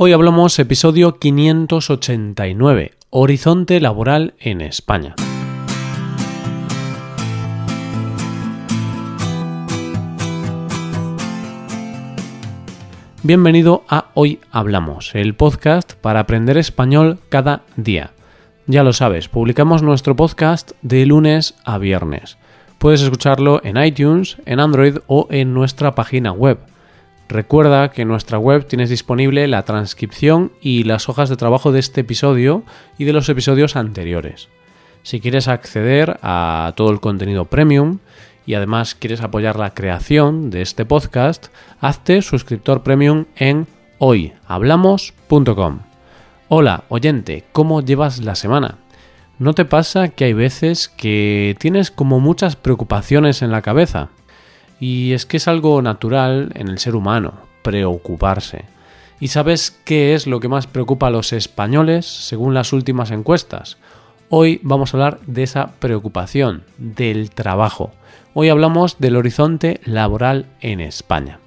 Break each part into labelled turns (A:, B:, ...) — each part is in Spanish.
A: Hoy hablamos episodio 589, Horizonte Laboral en España. Bienvenido a Hoy Hablamos, el podcast para aprender español cada día. Ya lo sabes, publicamos nuestro podcast de lunes a viernes. Puedes escucharlo en iTunes, en Android o en nuestra página web Recuerda que en nuestra web tienes disponible la transcripción y las hojas de trabajo de este episodio y de los episodios anteriores. Si quieres acceder a todo el contenido premium y además quieres apoyar la creación de este podcast, hazte suscriptor premium en hoyhablamos.com. Hola, oyente, ¿cómo llevas la semana? ¿No te pasa que hay veces que tienes como muchas preocupaciones en la cabeza? Y es que es algo natural en el ser humano, preocuparse. ¿Y sabes qué es lo que más preocupa a los españoles según las últimas encuestas? Hoy vamos a hablar de esa preocupación, del trabajo. Hoy hablamos del horizonte laboral en España.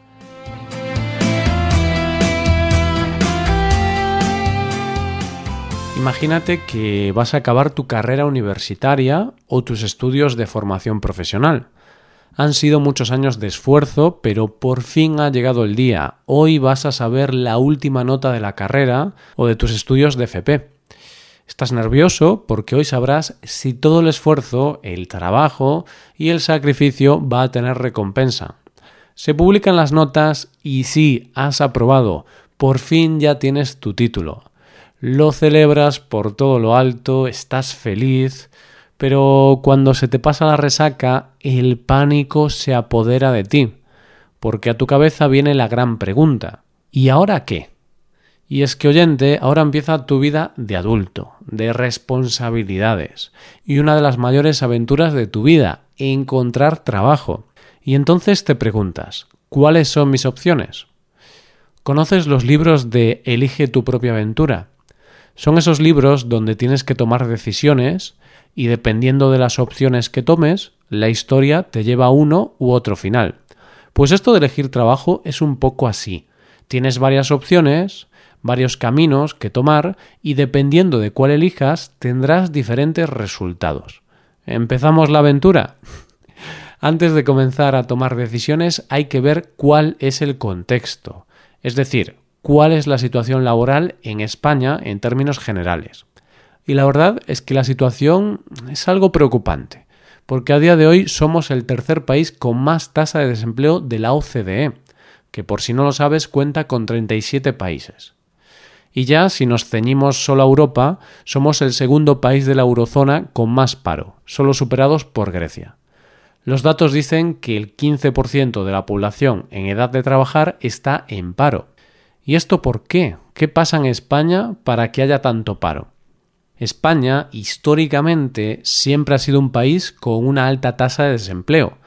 A: Imagínate que vas a acabar tu carrera universitaria o tus estudios de formación profesional. Han sido muchos años de esfuerzo, pero por fin ha llegado el día. Hoy vas a saber la última nota de la carrera o de tus estudios de FP. Estás nervioso porque hoy sabrás si todo el esfuerzo, el trabajo y el sacrificio va a tener recompensa. Se publican las notas y sí, has aprobado. Por fin ya tienes tu título. Lo celebras por todo lo alto, estás feliz, pero cuando se te pasa la resaca, el pánico se apodera de ti, porque a tu cabeza viene la gran pregunta, ¿y ahora qué? Y es que, oyente, ahora empieza tu vida de adulto, de responsabilidades, y una de las mayores aventuras de tu vida, encontrar trabajo. Y entonces te preguntas, ¿cuáles son mis opciones? ¿Conoces los libros de Elige tu propia aventura? Son esos libros donde tienes que tomar decisiones y dependiendo de las opciones que tomes, la historia te lleva a uno u otro final. Pues esto de elegir trabajo es un poco así. Tienes varias opciones, varios caminos que tomar y dependiendo de cuál elijas tendrás diferentes resultados. ¿Empezamos la aventura? Antes de comenzar a tomar decisiones hay que ver cuál es el contexto, es decir, cuál es la situación laboral en España en términos generales. Y la verdad es que la situación es algo preocupante, porque a día de hoy somos el tercer país con más tasa de desempleo de la OCDE, que por si no lo sabes cuenta con 37 países. Y ya, si nos ceñimos solo a Europa, somos el segundo país de la eurozona con más paro, solo superados por Grecia. Los datos dicen que el 15% de la población en edad de trabajar está en paro. ¿Y esto por qué? ¿Qué pasa en España para que haya tanto paro? España históricamente siempre ha sido un país con una alta tasa de desempleo,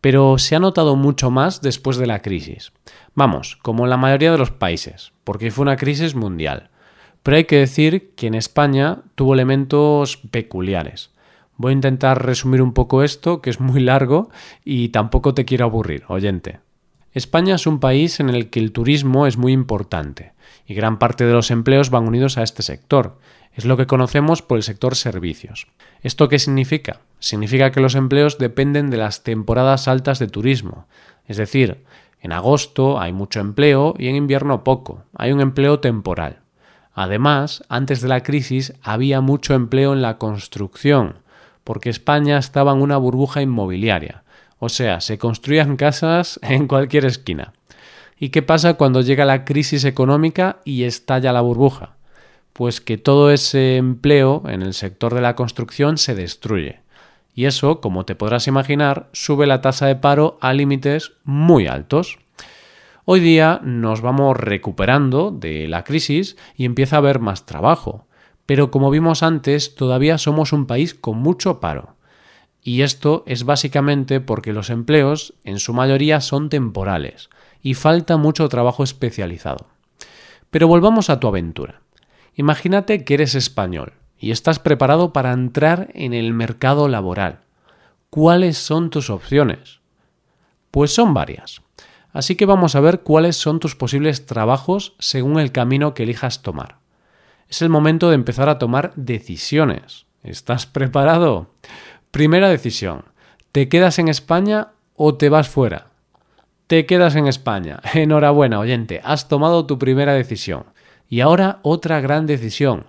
A: pero se ha notado mucho más después de la crisis. Vamos, como en la mayoría de los países, porque fue una crisis mundial. Pero hay que decir que en España tuvo elementos peculiares. Voy a intentar resumir un poco esto, que es muy largo y tampoco te quiero aburrir, oyente. España es un país en el que el turismo es muy importante y gran parte de los empleos van unidos a este sector. Es lo que conocemos por el sector servicios. ¿Esto qué significa? Significa que los empleos dependen de las temporadas altas de turismo. Es decir, en agosto hay mucho empleo y en invierno poco. Hay un empleo temporal. Además, antes de la crisis había mucho empleo en la construcción, porque España estaba en una burbuja inmobiliaria. O sea, se construían casas en cualquier esquina. ¿Y qué pasa cuando llega la crisis económica y estalla la burbuja? Pues que todo ese empleo en el sector de la construcción se destruye. Y eso, como te podrás imaginar, sube la tasa de paro a límites muy altos. Hoy día nos vamos recuperando de la crisis y empieza a haber más trabajo. Pero como vimos antes, todavía somos un país con mucho paro. Y esto es básicamente porque los empleos en su mayoría son temporales y falta mucho trabajo especializado. Pero volvamos a tu aventura. Imagínate que eres español y estás preparado para entrar en el mercado laboral. ¿Cuáles son tus opciones? Pues son varias. Así que vamos a ver cuáles son tus posibles trabajos según el camino que elijas tomar. Es el momento de empezar a tomar decisiones. ¿Estás preparado? Primera decisión. ¿Te quedas en España o te vas fuera? Te quedas en España. Enhorabuena, oyente. Has tomado tu primera decisión. Y ahora otra gran decisión.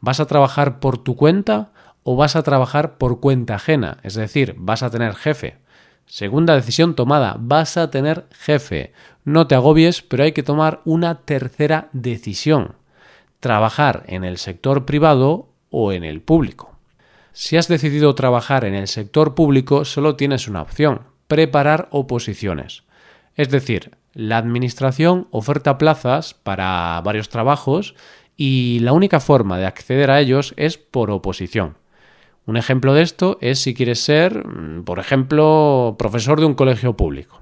A: ¿Vas a trabajar por tu cuenta o vas a trabajar por cuenta ajena? Es decir, vas a tener jefe. Segunda decisión tomada, vas a tener jefe. No te agobies, pero hay que tomar una tercera decisión. Trabajar en el sector privado o en el público. Si has decidido trabajar en el sector público, solo tienes una opción, preparar oposiciones. Es decir, la Administración oferta plazas para varios trabajos y la única forma de acceder a ellos es por oposición. Un ejemplo de esto es si quieres ser, mm, por ejemplo, profesor de un colegio público.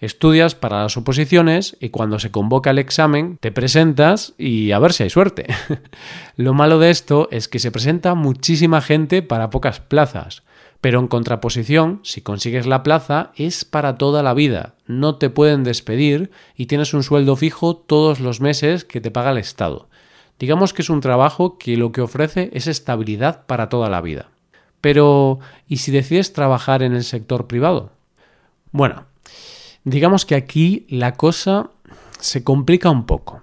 A: Estudias para las oposiciones y cuando se convoca el examen te presentas y a ver si hay suerte. Lo malo de esto es que se presenta muchísima gente para pocas plazas, pero en contraposición, si consigues la plaza, es para toda la vida, no te pueden despedir y tienes un sueldo fijo todos los meses que te paga el Estado. Digamos que es un trabajo que lo que ofrece es estabilidad para toda la vida. Pero, ¿y si decides trabajar en el sector privado? Bueno, digamos que aquí la cosa se complica un poco.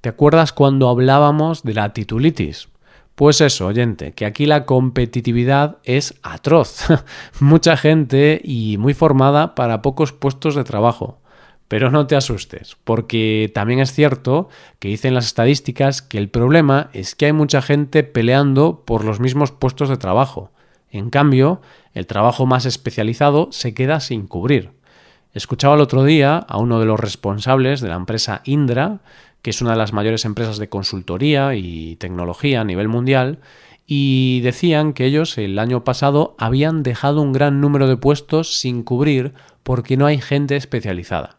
A: ¿Te acuerdas cuando hablábamos de la titulitis? Pues eso, oyente, que aquí la competitividad es atroz. Mucha gente y muy formada para pocos puestos de trabajo. Pero no te asustes, porque también es cierto que dicen las estadísticas que el problema es que hay mucha gente peleando por los mismos puestos de trabajo. En cambio, el trabajo más especializado se queda sin cubrir. Escuchaba el otro día a uno de los responsables de la empresa Indra, que es una de las mayores empresas de consultoría y tecnología a nivel mundial, y decían que ellos el año pasado habían dejado un gran número de puestos sin cubrir porque no hay gente especializada.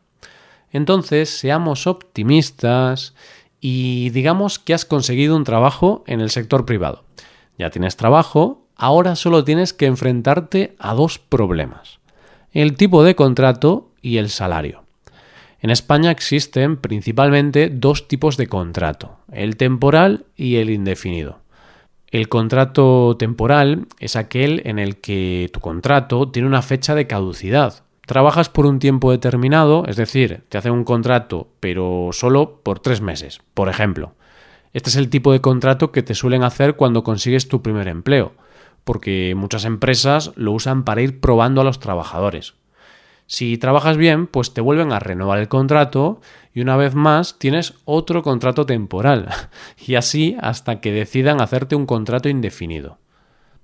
A: Entonces, seamos optimistas y digamos que has conseguido un trabajo en el sector privado. Ya tienes trabajo, ahora solo tienes que enfrentarte a dos problemas. El tipo de contrato y el salario. En España existen principalmente dos tipos de contrato, el temporal y el indefinido. El contrato temporal es aquel en el que tu contrato tiene una fecha de caducidad. Trabajas por un tiempo determinado, es decir, te hacen un contrato, pero solo por tres meses, por ejemplo. Este es el tipo de contrato que te suelen hacer cuando consigues tu primer empleo porque muchas empresas lo usan para ir probando a los trabajadores. Si trabajas bien, pues te vuelven a renovar el contrato y una vez más tienes otro contrato temporal, y así hasta que decidan hacerte un contrato indefinido.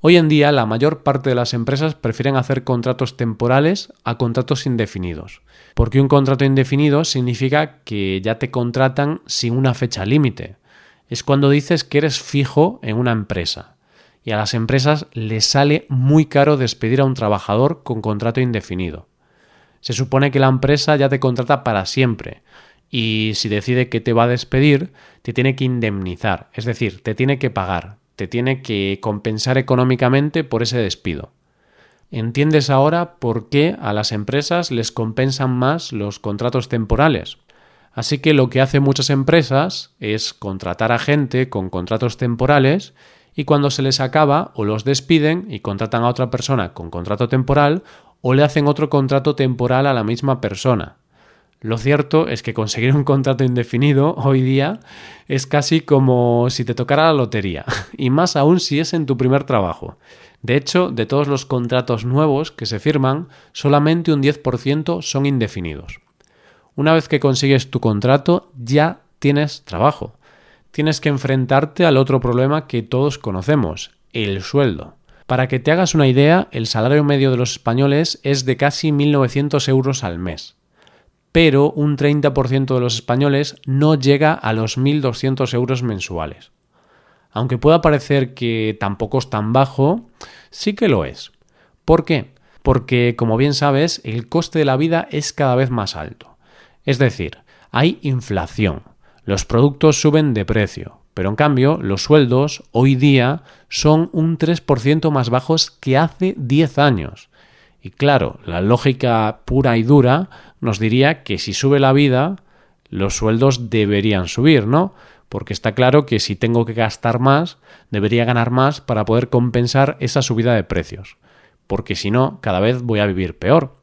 A: Hoy en día la mayor parte de las empresas prefieren hacer contratos temporales a contratos indefinidos, porque un contrato indefinido significa que ya te contratan sin una fecha límite. Es cuando dices que eres fijo en una empresa y a las empresas les sale muy caro despedir a un trabajador con contrato indefinido. Se supone que la empresa ya te contrata para siempre y si decide que te va a despedir, te tiene que indemnizar, es decir, te tiene que pagar, te tiene que compensar económicamente por ese despido. ¿Entiendes ahora por qué a las empresas les compensan más los contratos temporales? Así que lo que hacen muchas empresas es contratar a gente con contratos temporales y cuando se les acaba o los despiden y contratan a otra persona con contrato temporal o le hacen otro contrato temporal a la misma persona. Lo cierto es que conseguir un contrato indefinido hoy día es casi como si te tocara la lotería, y más aún si es en tu primer trabajo. De hecho, de todos los contratos nuevos que se firman, solamente un 10% son indefinidos. Una vez que consigues tu contrato, ya tienes trabajo tienes que enfrentarte al otro problema que todos conocemos, el sueldo. Para que te hagas una idea, el salario medio de los españoles es de casi 1.900 euros al mes. Pero un 30% de los españoles no llega a los 1.200 euros mensuales. Aunque pueda parecer que tampoco es tan bajo, sí que lo es. ¿Por qué? Porque, como bien sabes, el coste de la vida es cada vez más alto. Es decir, hay inflación los productos suben de precio, pero en cambio los sueldos hoy día son un 3% más bajos que hace 10 años. Y claro, la lógica pura y dura nos diría que si sube la vida, los sueldos deberían subir, ¿no? Porque está claro que si tengo que gastar más, debería ganar más para poder compensar esa subida de precios. Porque si no, cada vez voy a vivir peor.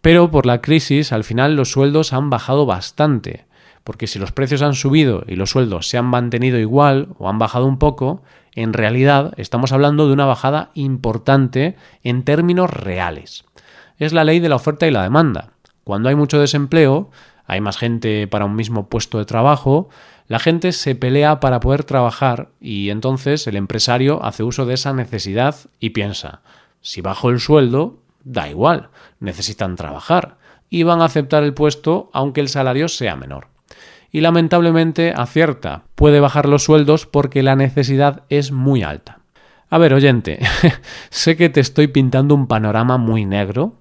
A: Pero por la crisis, al final los sueldos han bajado bastante. Porque si los precios han subido y los sueldos se han mantenido igual o han bajado un poco, en realidad estamos hablando de una bajada importante en términos reales. Es la ley de la oferta y la demanda. Cuando hay mucho desempleo, hay más gente para un mismo puesto de trabajo, la gente se pelea para poder trabajar y entonces el empresario hace uso de esa necesidad y piensa, si bajo el sueldo, da igual, necesitan trabajar y van a aceptar el puesto aunque el salario sea menor. Y lamentablemente acierta, puede bajar los sueldos porque la necesidad es muy alta. A ver, oyente, sé que te estoy pintando un panorama muy negro,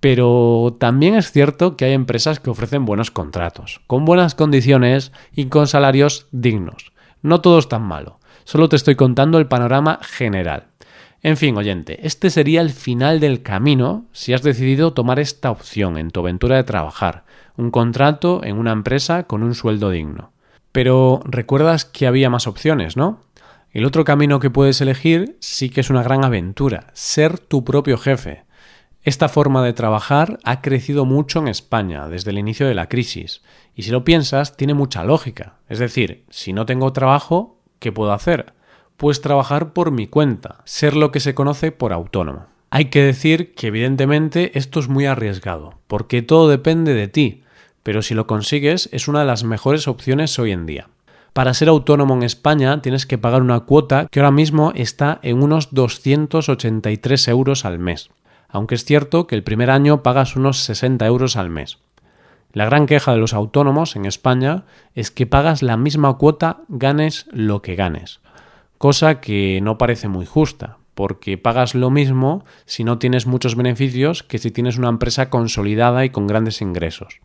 A: pero también es cierto que hay empresas que ofrecen buenos contratos, con buenas condiciones y con salarios dignos. No todo es tan malo, solo te estoy contando el panorama general. En fin, oyente, este sería el final del camino si has decidido tomar esta opción en tu aventura de trabajar, un contrato en una empresa con un sueldo digno. Pero recuerdas que había más opciones, ¿no? El otro camino que puedes elegir sí que es una gran aventura, ser tu propio jefe. Esta forma de trabajar ha crecido mucho en España desde el inicio de la crisis, y si lo piensas, tiene mucha lógica. Es decir, si no tengo trabajo, ¿qué puedo hacer? Pues trabajar por mi cuenta, ser lo que se conoce por autónomo. Hay que decir que evidentemente esto es muy arriesgado, porque todo depende de ti, pero si lo consigues es una de las mejores opciones hoy en día. Para ser autónomo en España tienes que pagar una cuota que ahora mismo está en unos 283 euros al mes aunque es cierto que el primer año pagas unos 60 euros al mes. La gran queja de los autónomos en España es que pagas la misma cuota ganes lo que ganes, cosa que no parece muy justa, porque pagas lo mismo si no tienes muchos beneficios que si tienes una empresa consolidada y con grandes ingresos.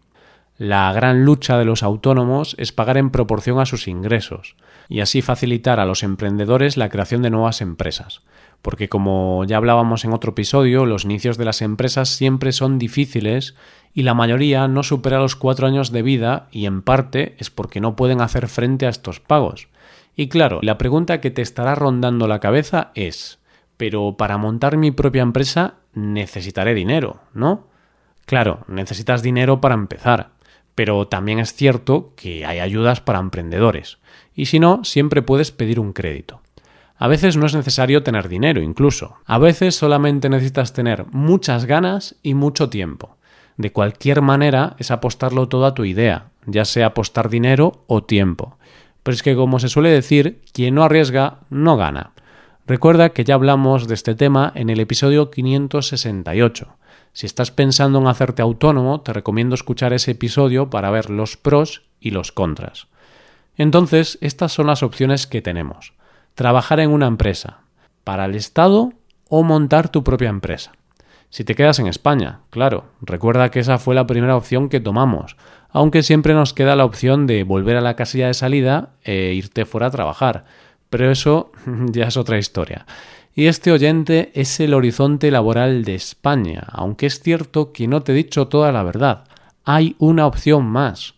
A: La gran lucha de los autónomos es pagar en proporción a sus ingresos y así facilitar a los emprendedores la creación de nuevas empresas. Porque como ya hablábamos en otro episodio, los inicios de las empresas siempre son difíciles y la mayoría no supera los cuatro años de vida y en parte es porque no pueden hacer frente a estos pagos. Y claro, la pregunta que te estará rondando la cabeza es, pero para montar mi propia empresa necesitaré dinero, ¿no? Claro, necesitas dinero para empezar pero también es cierto que hay ayudas para emprendedores, y si no, siempre puedes pedir un crédito. A veces no es necesario tener dinero incluso, a veces solamente necesitas tener muchas ganas y mucho tiempo. De cualquier manera es apostarlo todo a tu idea, ya sea apostar dinero o tiempo. Pero es que como se suele decir, quien no arriesga no gana. Recuerda que ya hablamos de este tema en el episodio 568 si estás pensando en hacerte autónomo, te recomiendo escuchar ese episodio para ver los pros y los contras. Entonces, estas son las opciones que tenemos. Trabajar en una empresa, para el Estado o montar tu propia empresa. Si te quedas en España, claro, recuerda que esa fue la primera opción que tomamos, aunque siempre nos queda la opción de volver a la casilla de salida e irte fuera a trabajar. Pero eso ya es otra historia. Y este oyente es el horizonte laboral de España, aunque es cierto que no te he dicho toda la verdad. Hay una opción más.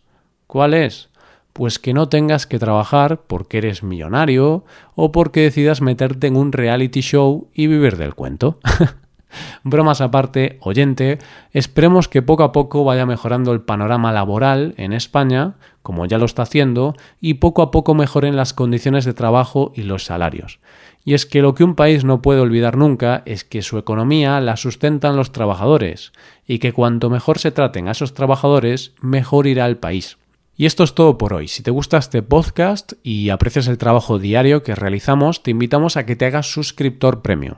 A: ¿Cuál es? Pues que no tengas que trabajar porque eres millonario o porque decidas meterte en un reality show y vivir del cuento. Bromas aparte, oyente, esperemos que poco a poco vaya mejorando el panorama laboral en España, como ya lo está haciendo, y poco a poco mejoren las condiciones de trabajo y los salarios. Y es que lo que un país no puede olvidar nunca es que su economía la sustentan los trabajadores, y que cuanto mejor se traten a esos trabajadores, mejor irá el país. Y esto es todo por hoy. Si te gusta este podcast y aprecias el trabajo diario que realizamos, te invitamos a que te hagas suscriptor premium.